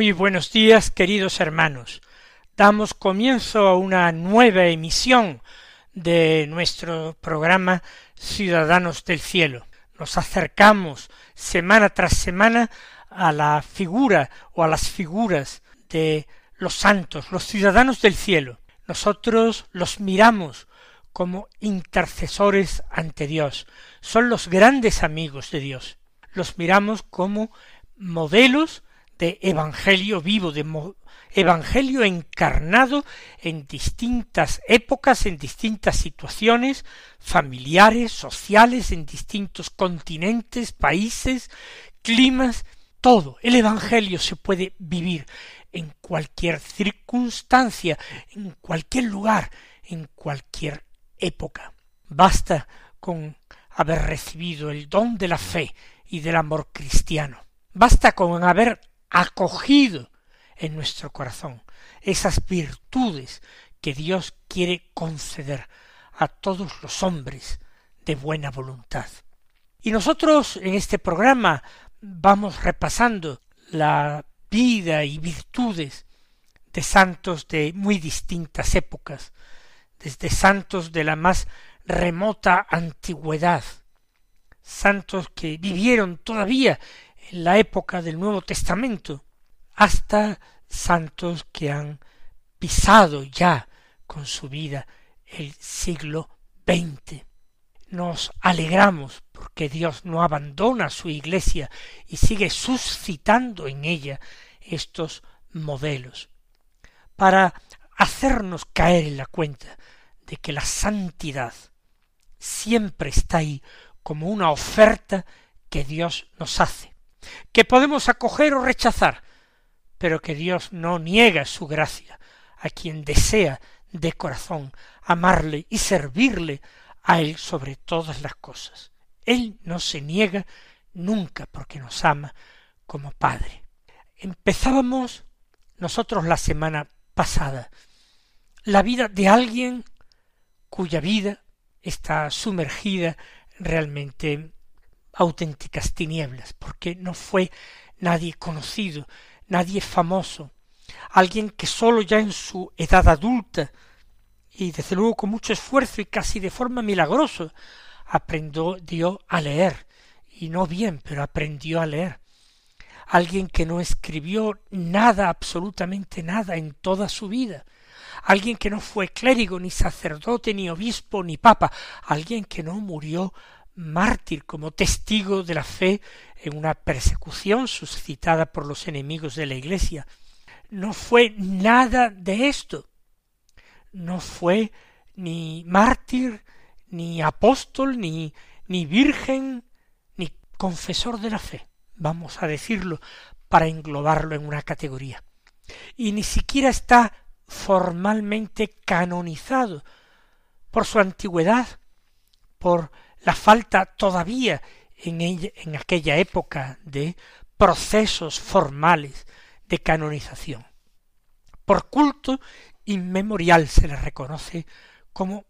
Muy buenos días, queridos hermanos. Damos comienzo a una nueva emisión de nuestro programa Ciudadanos del Cielo. Nos acercamos semana tras semana a la figura o a las figuras de los santos, los ciudadanos del cielo. Nosotros los miramos como intercesores ante Dios. Son los grandes amigos de Dios. Los miramos como modelos de evangelio vivo, de evangelio encarnado en distintas épocas, en distintas situaciones familiares, sociales, en distintos continentes, países, climas, todo. El evangelio se puede vivir en cualquier circunstancia, en cualquier lugar, en cualquier época. Basta con haber recibido el don de la fe y del amor cristiano. Basta con haber acogido en nuestro corazón esas virtudes que Dios quiere conceder a todos los hombres de buena voluntad. Y nosotros en este programa vamos repasando la vida y virtudes de santos de muy distintas épocas, desde santos de la más remota antigüedad, santos que vivieron todavía en la época del Nuevo Testamento, hasta santos que han pisado ya con su vida el siglo XX. Nos alegramos porque Dios no abandona su iglesia y sigue suscitando en ella estos modelos para hacernos caer en la cuenta de que la santidad siempre está ahí como una oferta que Dios nos hace que podemos acoger o rechazar, pero que Dios no niega su gracia a quien desea de corazón amarle y servirle a Él sobre todas las cosas. Él no se niega nunca porque nos ama como Padre. Empezábamos nosotros la semana pasada la vida de alguien cuya vida está sumergida realmente auténticas tinieblas, porque no fue nadie conocido, nadie famoso, alguien que sólo ya en su edad adulta, y desde luego con mucho esfuerzo y casi de forma milagrosa, aprendió a leer, y no bien, pero aprendió a leer. Alguien que no escribió nada, absolutamente nada en toda su vida, alguien que no fue clérigo, ni sacerdote, ni obispo, ni papa, alguien que no murió mártir como testigo de la fe en una persecución suscitada por los enemigos de la Iglesia. No fue nada de esto. No fue ni mártir, ni apóstol, ni, ni virgen, ni confesor de la fe, vamos a decirlo, para englobarlo en una categoría. Y ni siquiera está formalmente canonizado por su antigüedad, por la falta todavía en, en aquella época de procesos formales de canonización. Por culto inmemorial se le reconoce como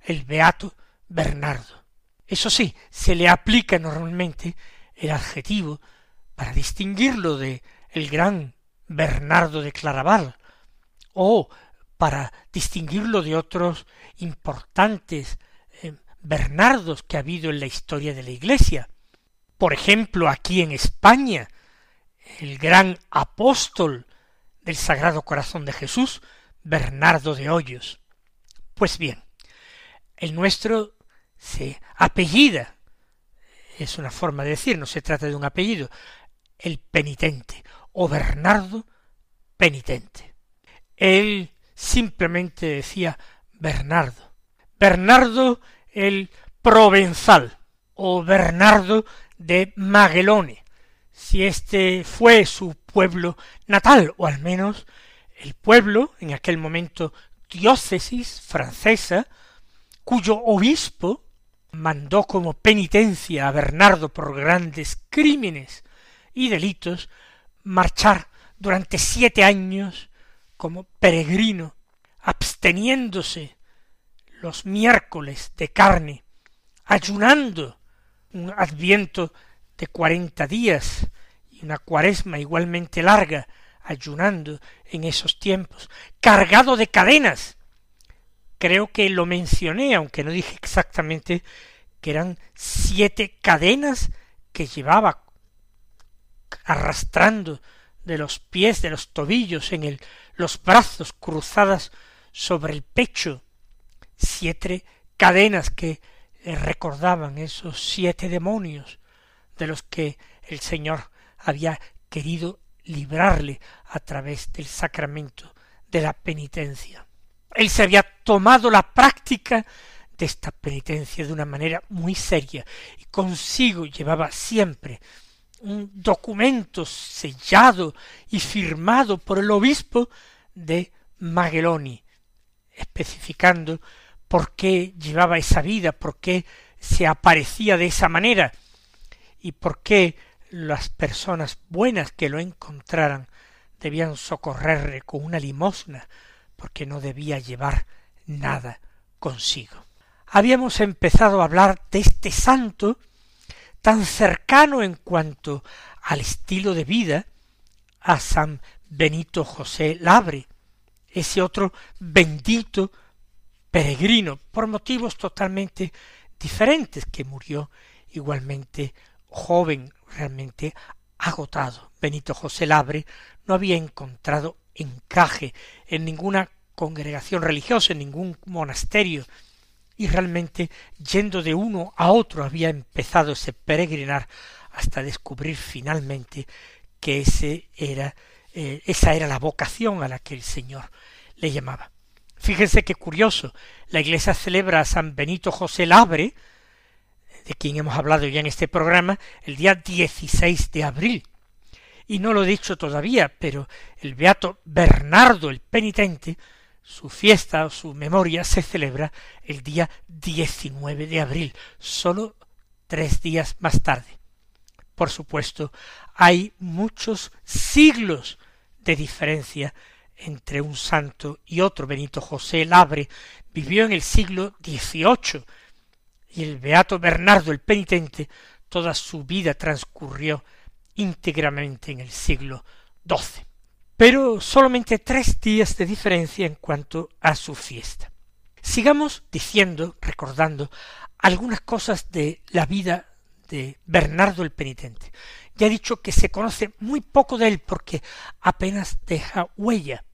el beato Bernardo. Eso sí, se le aplica normalmente el adjetivo para distinguirlo de el gran Bernardo de Claraval o para distinguirlo de otros importantes Bernardos que ha habido en la historia de la Iglesia. Por ejemplo, aquí en España, el gran apóstol del Sagrado Corazón de Jesús, Bernardo de Hoyos. Pues bien, el nuestro se apellida es una forma de decir, no se trata de un apellido, el penitente, o Bernardo penitente. Él simplemente decía Bernardo. Bernardo el provenzal, o Bernardo de Magelone, si este fue su pueblo natal, o al menos el pueblo, en aquel momento diócesis francesa, cuyo obispo mandó como penitencia a Bernardo por grandes crímenes y delitos marchar durante siete años como peregrino, absteniéndose los miércoles de carne, ayunando un adviento de cuarenta días y una cuaresma igualmente larga, ayunando en esos tiempos, cargado de cadenas. Creo que lo mencioné, aunque no dije exactamente que eran siete cadenas que llevaba arrastrando de los pies, de los tobillos, en el, los brazos cruzadas sobre el pecho, siete cadenas que le recordaban esos siete demonios de los que el Señor había querido librarle a través del sacramento de la penitencia. Él se había tomado la práctica de esta penitencia de una manera muy seria y consigo llevaba siempre un documento sellado y firmado por el obispo de Mageloni, especificando por qué llevaba esa vida, por qué se aparecía de esa manera y por qué las personas buenas que lo encontraran debían socorrerle con una limosna, porque no debía llevar nada consigo. Habíamos empezado a hablar de este santo tan cercano en cuanto al estilo de vida a San Benito José Labre, ese otro bendito peregrino, por motivos totalmente diferentes, que murió igualmente joven, realmente agotado. Benito José Labre no había encontrado encaje en ninguna congregación religiosa, en ningún monasterio, y realmente yendo de uno a otro había empezado ese peregrinar hasta descubrir finalmente que ese era eh, esa era la vocación a la que el Señor le llamaba. Fíjense qué curioso, la Iglesia celebra a San Benito José Labre, de quien hemos hablado ya en este programa, el día 16 de abril. Y no lo he dicho todavía, pero el beato Bernardo el penitente su fiesta o su memoria se celebra el día 19 de abril, solo tres días más tarde. Por supuesto, hay muchos siglos de diferencia entre un santo y otro. Benito José Labre vivió en el siglo XVIII y el beato Bernardo el Penitente toda su vida transcurrió íntegramente en el siglo XII pero solamente tres días de diferencia en cuanto a su fiesta. Sigamos diciendo, recordando algunas cosas de la vida de Bernardo el Penitente. Ya he dicho que se conoce muy poco de él porque apenas deja huella,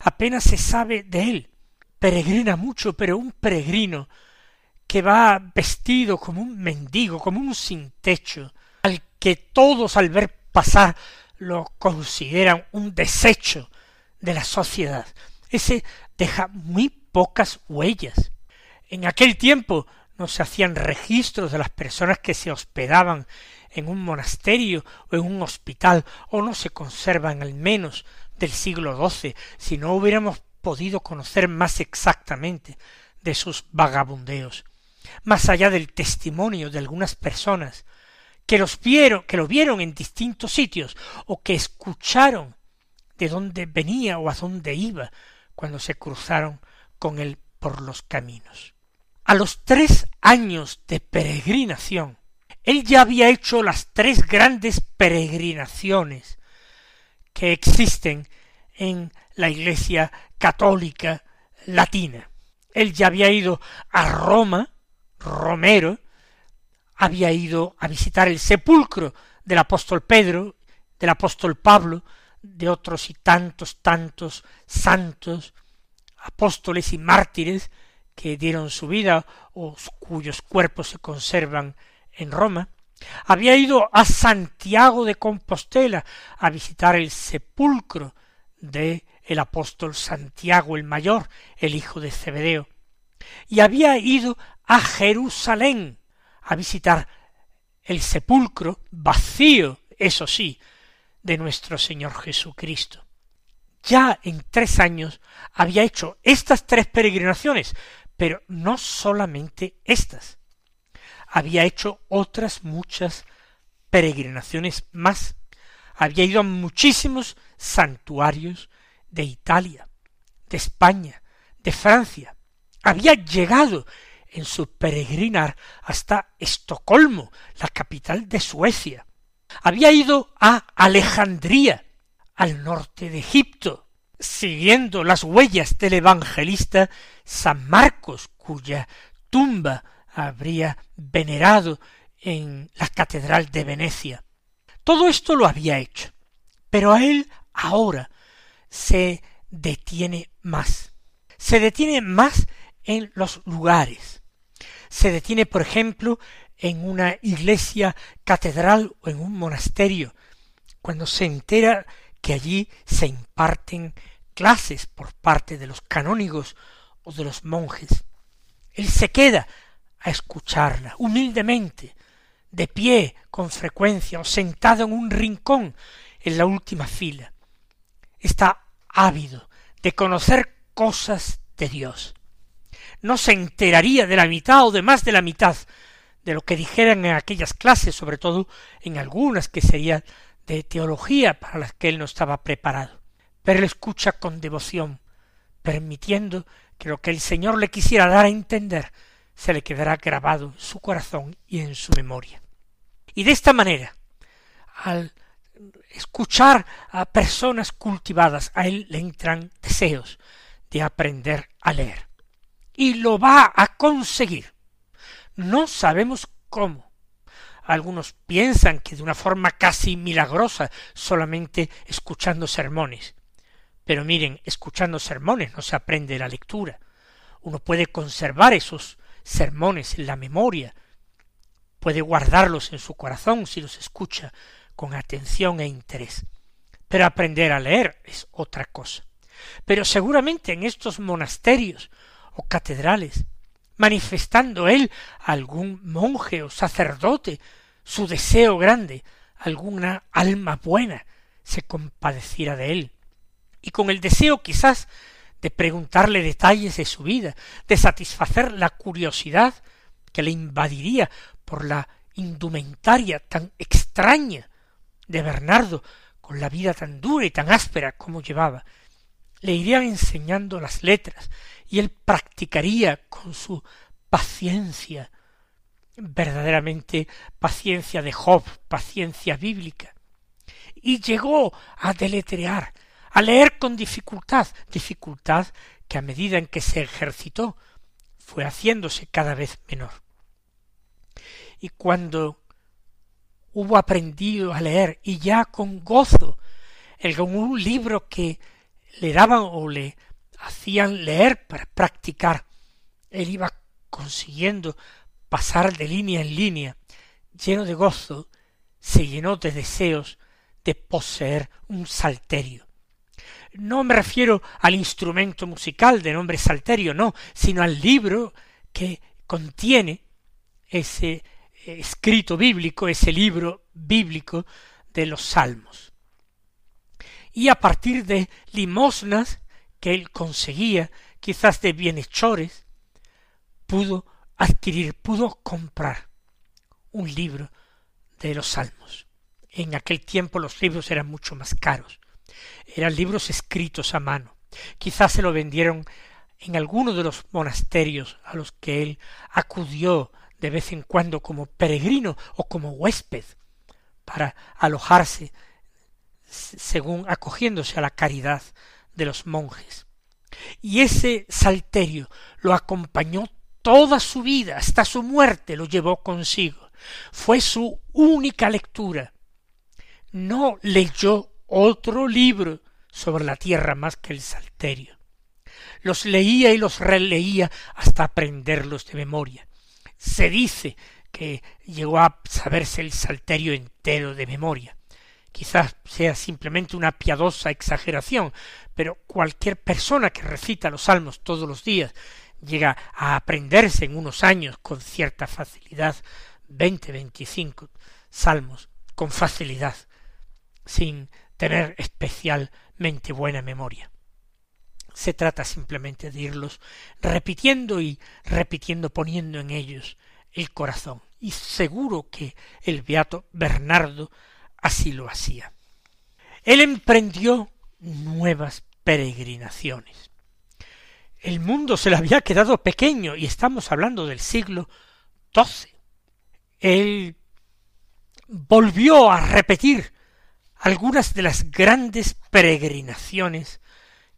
apenas se sabe de él. Peregrina mucho, pero un peregrino que va vestido como un mendigo, como un sin techo, al que todos al ver pasar lo consideran un desecho de la sociedad. Ese deja muy pocas huellas. En aquel tiempo no se hacían registros de las personas que se hospedaban en un monasterio o en un hospital, o no se conservan al menos del siglo XII, si no hubiéramos podido conocer más exactamente de sus vagabundeos, más allá del testimonio de algunas personas que los vieron, que lo vieron en distintos sitios, o que escucharon de dónde venía o a dónde iba cuando se cruzaron con él por los caminos. A los tres años de peregrinación, él ya había hecho las tres grandes peregrinaciones que existen en la Iglesia católica latina. Él ya había ido a Roma, Romero, había ido a visitar el sepulcro del apóstol Pedro, del apóstol Pablo, de otros y tantos, tantos santos, apóstoles y mártires que dieron su vida o cuyos cuerpos se conservan en Roma, Había ido a Santiago de Compostela a visitar el sepulcro de el apóstol Santiago el Mayor, el hijo de Zebedeo, y había ido a Jerusalén a visitar el sepulcro vacío, eso sí, de nuestro Señor Jesucristo. Ya en tres años había hecho estas tres peregrinaciones, pero no solamente estas. Había hecho otras muchas peregrinaciones más. Había ido a muchísimos santuarios de Italia, de España, de Francia. Había llegado en su peregrinar hasta Estocolmo, la capital de Suecia. Había ido a Alejandría, al norte de Egipto, siguiendo las huellas del evangelista San Marcos, cuya tumba habría venerado en la Catedral de Venecia. Todo esto lo había hecho, pero a él ahora se detiene más. Se detiene más en los lugares. Se detiene, por ejemplo, en una iglesia catedral o en un monasterio, cuando se entera que allí se imparten clases por parte de los canónigos o de los monjes. Él se queda a escucharla humildemente, de pie con frecuencia o sentado en un rincón en la última fila. Está ávido de conocer cosas de Dios. No se enteraría de la mitad o de más de la mitad de lo que dijeran en aquellas clases, sobre todo en algunas que serían de teología para las que él no estaba preparado. Pero él escucha con devoción, permitiendo que lo que el Señor le quisiera dar a entender se le quedará grabado en su corazón y en su memoria. Y de esta manera, al escuchar a personas cultivadas, a él le entran deseos de aprender a leer. Y lo va a conseguir. No sabemos cómo. Algunos piensan que de una forma casi milagrosa, solamente escuchando sermones. Pero miren, escuchando sermones no se aprende la lectura. Uno puede conservar esos sermones en la memoria, puede guardarlos en su corazón si los escucha con atención e interés. Pero aprender a leer es otra cosa. Pero seguramente en estos monasterios o catedrales, manifestando él a algún monje o sacerdote su deseo grande, alguna alma buena se compadeciera de él, y con el deseo quizás de preguntarle detalles de su vida, de satisfacer la curiosidad que le invadiría por la indumentaria tan extraña de Bernardo, con la vida tan dura y tan áspera como llevaba, le irían enseñando las letras y él practicaría con su paciencia, verdaderamente paciencia de Job, paciencia bíblica. Y llegó a deletrear, a leer con dificultad, dificultad que a medida en que se ejercitó fue haciéndose cada vez menor. Y cuando hubo aprendido a leer y ya con gozo, el, con un libro que le daban o le hacían leer para practicar, él iba consiguiendo pasar de línea en línea, lleno de gozo, se llenó de deseos de poseer un salterio. No me refiero al instrumento musical de nombre salterio, no, sino al libro que contiene ese escrito bíblico, ese libro bíblico de los salmos. Y a partir de limosnas que él conseguía, quizás de bienhechores, pudo adquirir, pudo comprar un libro de los salmos. En aquel tiempo los libros eran mucho más caros. Eran libros escritos a mano. Quizás se lo vendieron en alguno de los monasterios a los que él acudió de vez en cuando como peregrino o como huésped para alojarse según acogiéndose a la caridad de los monjes. Y ese salterio lo acompañó toda su vida, hasta su muerte lo llevó consigo. Fue su única lectura. No leyó otro libro sobre la tierra más que el salterio. Los leía y los releía hasta aprenderlos de memoria. Se dice que llegó a saberse el salterio entero de memoria. Quizás sea simplemente una piadosa exageración, pero cualquier persona que recita los salmos todos los días llega a aprenderse en unos años con cierta facilidad veinte, veinticinco salmos con facilidad, sin tener especialmente buena memoria. Se trata simplemente de irlos repitiendo y repitiendo, poniendo en ellos el corazón. Y seguro que el beato Bernardo así lo hacía. Él emprendió nuevas peregrinaciones. El mundo se le había quedado pequeño y estamos hablando del siglo XII. Él volvió a repetir algunas de las grandes peregrinaciones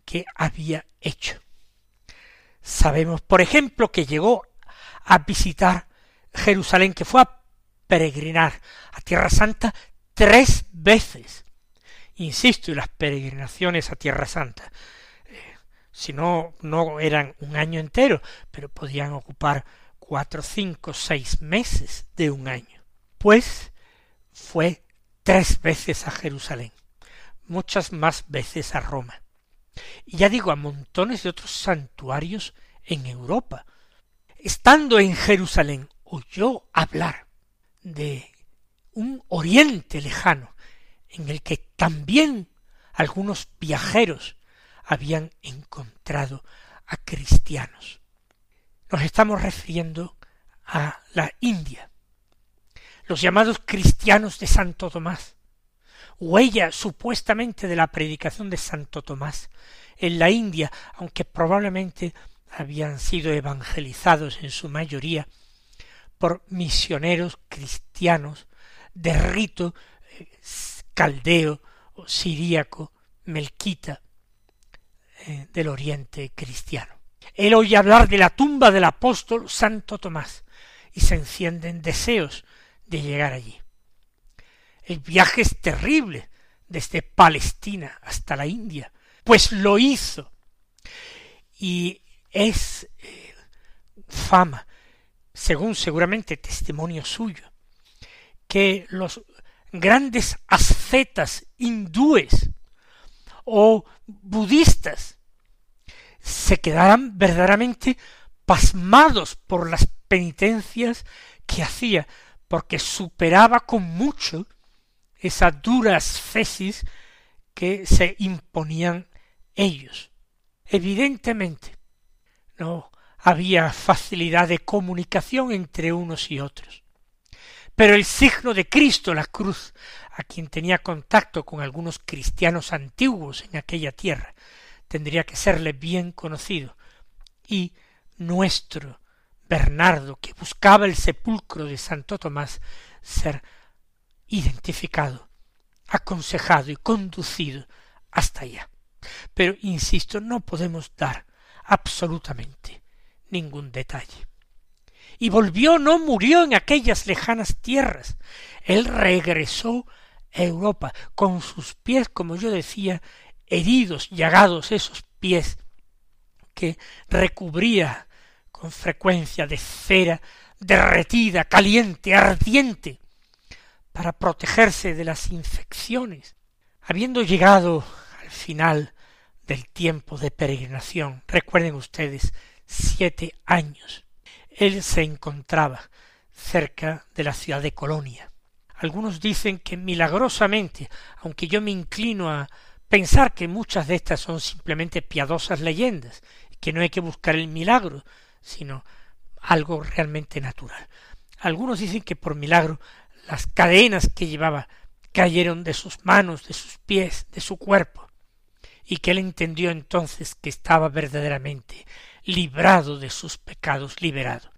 que había hecho. Sabemos, por ejemplo, que llegó a visitar Jerusalén, que fue a peregrinar a Tierra Santa tres veces. Insisto, y las peregrinaciones a Tierra Santa, eh, si no, no eran un año entero, pero podían ocupar cuatro, cinco, seis meses de un año. Pues fue tres veces a Jerusalén, muchas más veces a Roma. Y ya digo, a montones de otros santuarios en Europa. Estando en Jerusalén, oyó hablar de un oriente lejano, en el que también algunos viajeros habían encontrado a cristianos. Nos estamos refiriendo a la India, los llamados cristianos de Santo Tomás, huella supuestamente de la predicación de Santo Tomás en la India, aunque probablemente habían sido evangelizados en su mayoría por misioneros cristianos de rito eh, caldeo o siríaco melquita eh, del oriente cristiano. Él oye hablar de la tumba del apóstol Santo Tomás y se encienden deseos de llegar allí. El viaje es terrible desde Palestina hasta la India, pues lo hizo y es eh, fama, según seguramente testimonio suyo, que los grandes ascetas hindúes o budistas se quedarán verdaderamente pasmados por las penitencias que hacía, porque superaba con mucho esas duras fesis que se imponían ellos. Evidentemente, no había facilidad de comunicación entre unos y otros. Pero el signo de Cristo, la cruz, a quien tenía contacto con algunos cristianos antiguos en aquella tierra, tendría que serle bien conocido. Y nuestro Bernardo, que buscaba el sepulcro de Santo Tomás, ser identificado, aconsejado y conducido hasta allá. Pero, insisto, no podemos dar absolutamente ningún detalle y volvió, no murió en aquellas lejanas tierras. Él regresó a Europa con sus pies, como yo decía, heridos, llagados, esos pies que recubría con frecuencia de cera derretida, caliente, ardiente, para protegerse de las infecciones. Habiendo llegado al final del tiempo de peregrinación, recuerden ustedes, siete años, él se encontraba cerca de la ciudad de Colonia. Algunos dicen que milagrosamente, aunque yo me inclino a pensar que muchas de estas son simplemente piadosas leyendas, que no hay que buscar el milagro, sino algo realmente natural. Algunos dicen que por milagro las cadenas que llevaba cayeron de sus manos, de sus pies, de su cuerpo, y que él entendió entonces que estaba verdaderamente librado de sus pecados, liberado.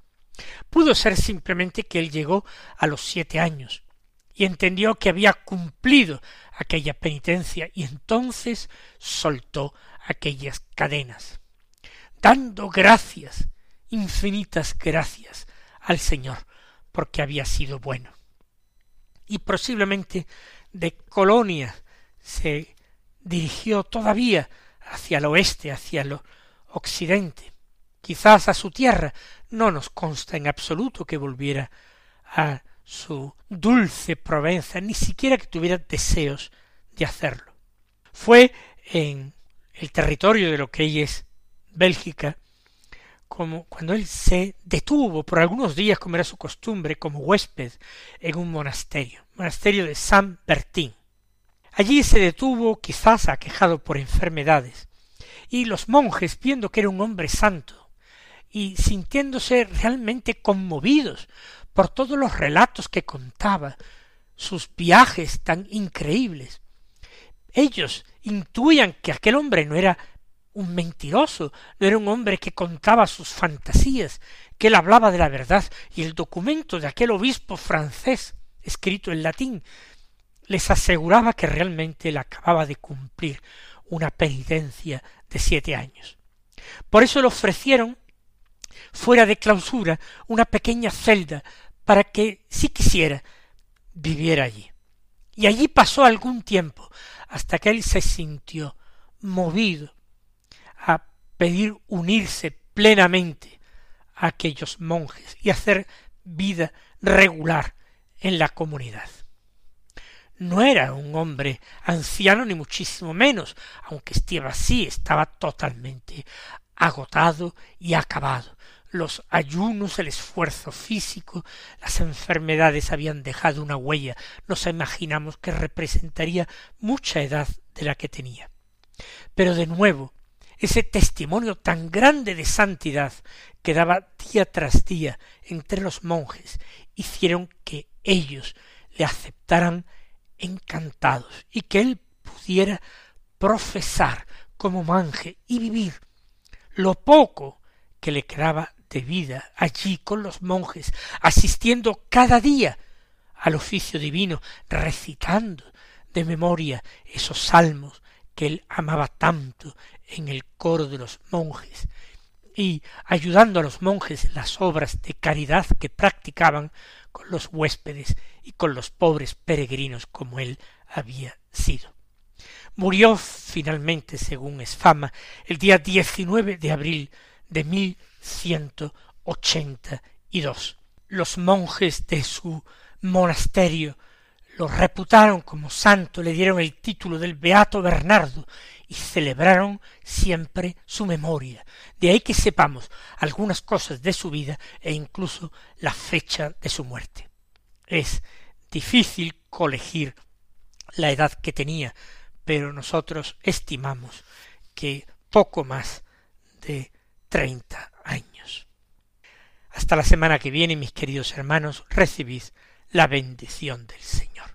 Pudo ser simplemente que él llegó a los siete años y entendió que había cumplido aquella penitencia y entonces soltó aquellas cadenas, dando gracias, infinitas gracias al Señor, porque había sido bueno. Y posiblemente de Colonia se dirigió todavía hacia el oeste, hacia el occidente, quizás a su tierra, no nos consta en absoluto que volviera a su dulce Provenza, ni siquiera que tuviera deseos de hacerlo. Fue en el territorio de lo que es Bélgica, como cuando él se detuvo por algunos días, como era su costumbre, como huésped en un monasterio, monasterio de San Bertín. Allí se detuvo, quizás aquejado por enfermedades, y los monjes, viendo que era un hombre santo, y sintiéndose realmente conmovidos por todos los relatos que contaba, sus viajes tan increíbles, ellos intuían que aquel hombre no era un mentiroso, no era un hombre que contaba sus fantasías, que él hablaba de la verdad, y el documento de aquel obispo francés, escrito en latín, les aseguraba que realmente él acababa de cumplir una penitencia de siete años. Por eso le ofrecieron, fuera de clausura, una pequeña celda para que, si quisiera, viviera allí. Y allí pasó algún tiempo, hasta que él se sintió movido a pedir unirse plenamente a aquellos monjes y hacer vida regular en la comunidad. No era un hombre anciano ni muchísimo menos, aunque estaba así, estaba totalmente agotado y acabado. Los ayunos, el esfuerzo físico, las enfermedades habían dejado una huella. Nos imaginamos que representaría mucha edad de la que tenía. Pero de nuevo, ese testimonio tan grande de santidad que daba día tras día entre los monjes hicieron que ellos le aceptaran encantados y que él pudiera profesar como monje y vivir lo poco que le quedaba de vida allí con los monjes, asistiendo cada día al oficio divino, recitando de memoria esos salmos que él amaba tanto en el coro de los monjes, y ayudando a los monjes en las obras de caridad que practicaban con los huéspedes y con los pobres peregrinos como él había sido. Murió finalmente, según es fama, el día 19 de abril de mil ciento ochenta y dos. Los monjes de su monasterio lo reputaron como santo, le dieron el título del Beato Bernardo y celebraron siempre su memoria. De ahí que sepamos algunas cosas de su vida e incluso la fecha de su muerte. Es difícil colegir la edad que tenía, pero nosotros estimamos que poco más de treinta años. Hasta la semana que viene, mis queridos hermanos, recibid la bendición del Señor.